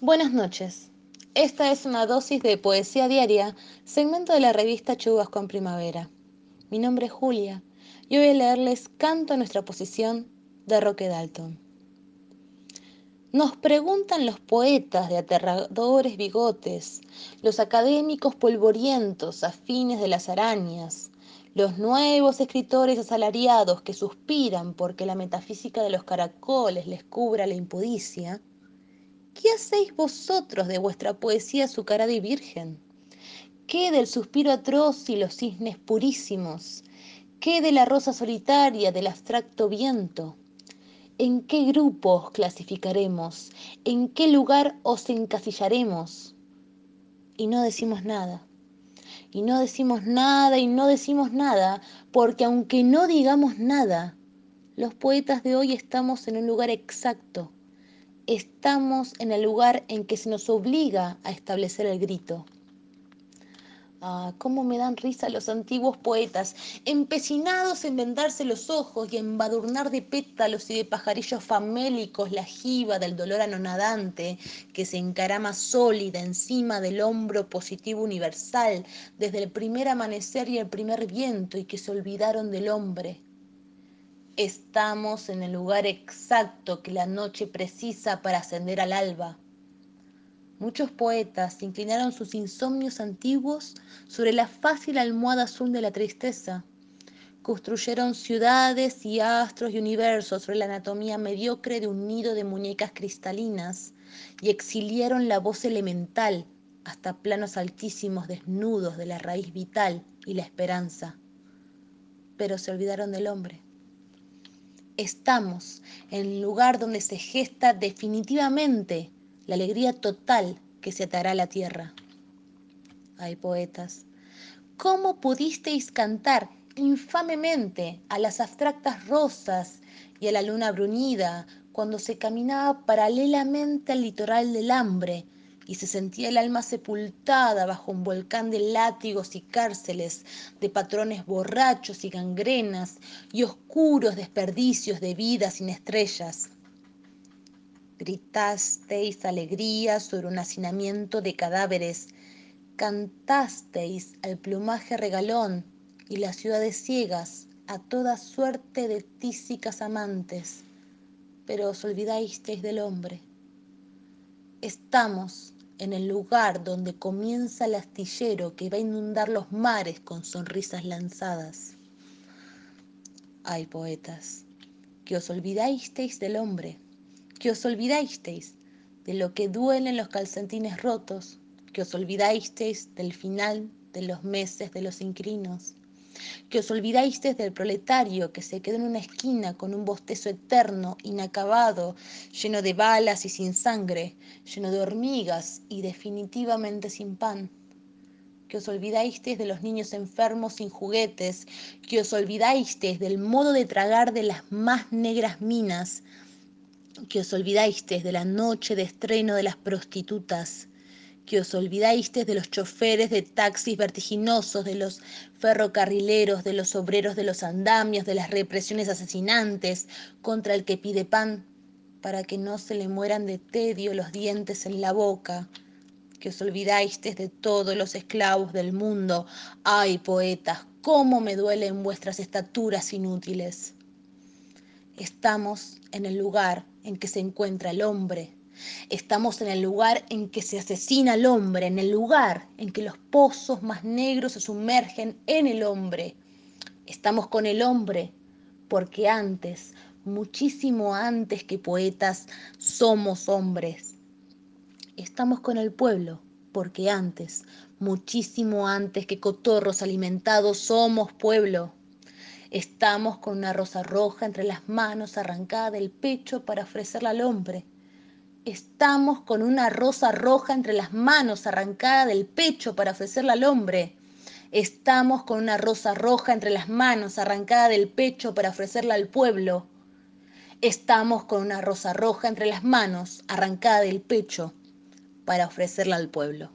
Buenas noches. Esta es una dosis de poesía diaria, segmento de la revista Chubasco en Primavera. Mi nombre es Julia y hoy voy a leerles Canto a nuestra posición de Roque Dalton. Nos preguntan los poetas de aterradores bigotes, los académicos polvorientos afines de las arañas, los nuevos escritores asalariados que suspiran porque la metafísica de los caracoles les cubra la impudicia, ¿qué hacéis vosotros de vuestra poesía azucarada y virgen? ¿Qué del suspiro atroz y los cisnes purísimos? ¿Qué de la rosa solitaria del abstracto viento? ¿En qué grupo os clasificaremos? ¿En qué lugar os encasillaremos? Y no decimos nada. Y no decimos nada y no decimos nada, porque aunque no digamos nada, los poetas de hoy estamos en un lugar exacto. Estamos en el lugar en que se nos obliga a establecer el grito. Ah, cómo me dan risa los antiguos poetas, empecinados en vendarse los ojos y embadurnar de pétalos y de pajarillos famélicos la jiba del dolor anonadante que se encarama sólida encima del hombro positivo universal desde el primer amanecer y el primer viento y que se olvidaron del hombre. Estamos en el lugar exacto que la noche precisa para ascender al alba Muchos poetas inclinaron sus insomnios antiguos sobre la fácil almohada azul de la tristeza. Construyeron ciudades y astros y universos sobre la anatomía mediocre de un nido de muñecas cristalinas y exiliaron la voz elemental hasta planos altísimos desnudos de la raíz vital y la esperanza. Pero se olvidaron del hombre. Estamos en el lugar donde se gesta definitivamente la alegría total que se atará a la tierra. Ay, poetas, ¿cómo pudisteis cantar infamemente a las abstractas rosas y a la luna brunida cuando se caminaba paralelamente al litoral del hambre y se sentía el alma sepultada bajo un volcán de látigos y cárceles, de patrones borrachos y gangrenas y oscuros desperdicios de vidas sin estrellas? gritasteis alegría sobre un hacinamiento de cadáveres, cantasteis al plumaje regalón y las ciudades ciegas a toda suerte de tísicas amantes, pero os olvidasteis del hombre. Estamos en el lugar donde comienza el astillero que va a inundar los mares con sonrisas lanzadas. Ay, poetas, que os olvidasteis del hombre que os olvidasteis de lo que duelen los calcetines rotos, que os olvidasteis del final de los meses de los inquilinos, que os olvidasteis del proletario que se quedó en una esquina con un bostezo eterno, inacabado, lleno de balas y sin sangre, lleno de hormigas y definitivamente sin pan. Que os olvidasteis de los niños enfermos sin juguetes, que os olvidasteis del modo de tragar de las más negras minas, que os olvidasteis de la noche de estreno de las prostitutas, que os olvidasteis de los choferes de taxis vertiginosos, de los ferrocarrileros, de los obreros de los andamios, de las represiones asesinantes contra el que pide pan para que no se le mueran de tedio los dientes en la boca, que os olvidasteis de todos los esclavos del mundo. Ay, poetas, cómo me duelen vuestras estaturas inútiles. Estamos en el lugar en que se encuentra el hombre. Estamos en el lugar en que se asesina al hombre, en el lugar en que los pozos más negros se sumergen en el hombre. Estamos con el hombre porque antes, muchísimo antes que poetas, somos hombres. Estamos con el pueblo porque antes, muchísimo antes que cotorros alimentados, somos pueblo. Estamos con una rosa roja entre las manos arrancada del pecho para ofrecerla al hombre. Estamos con una rosa roja entre las manos arrancada del pecho para ofrecerla al hombre. Estamos con una rosa roja entre las manos arrancada del pecho para ofrecerla al pueblo. Estamos con una rosa roja entre las manos arrancada del pecho para ofrecerla al pueblo.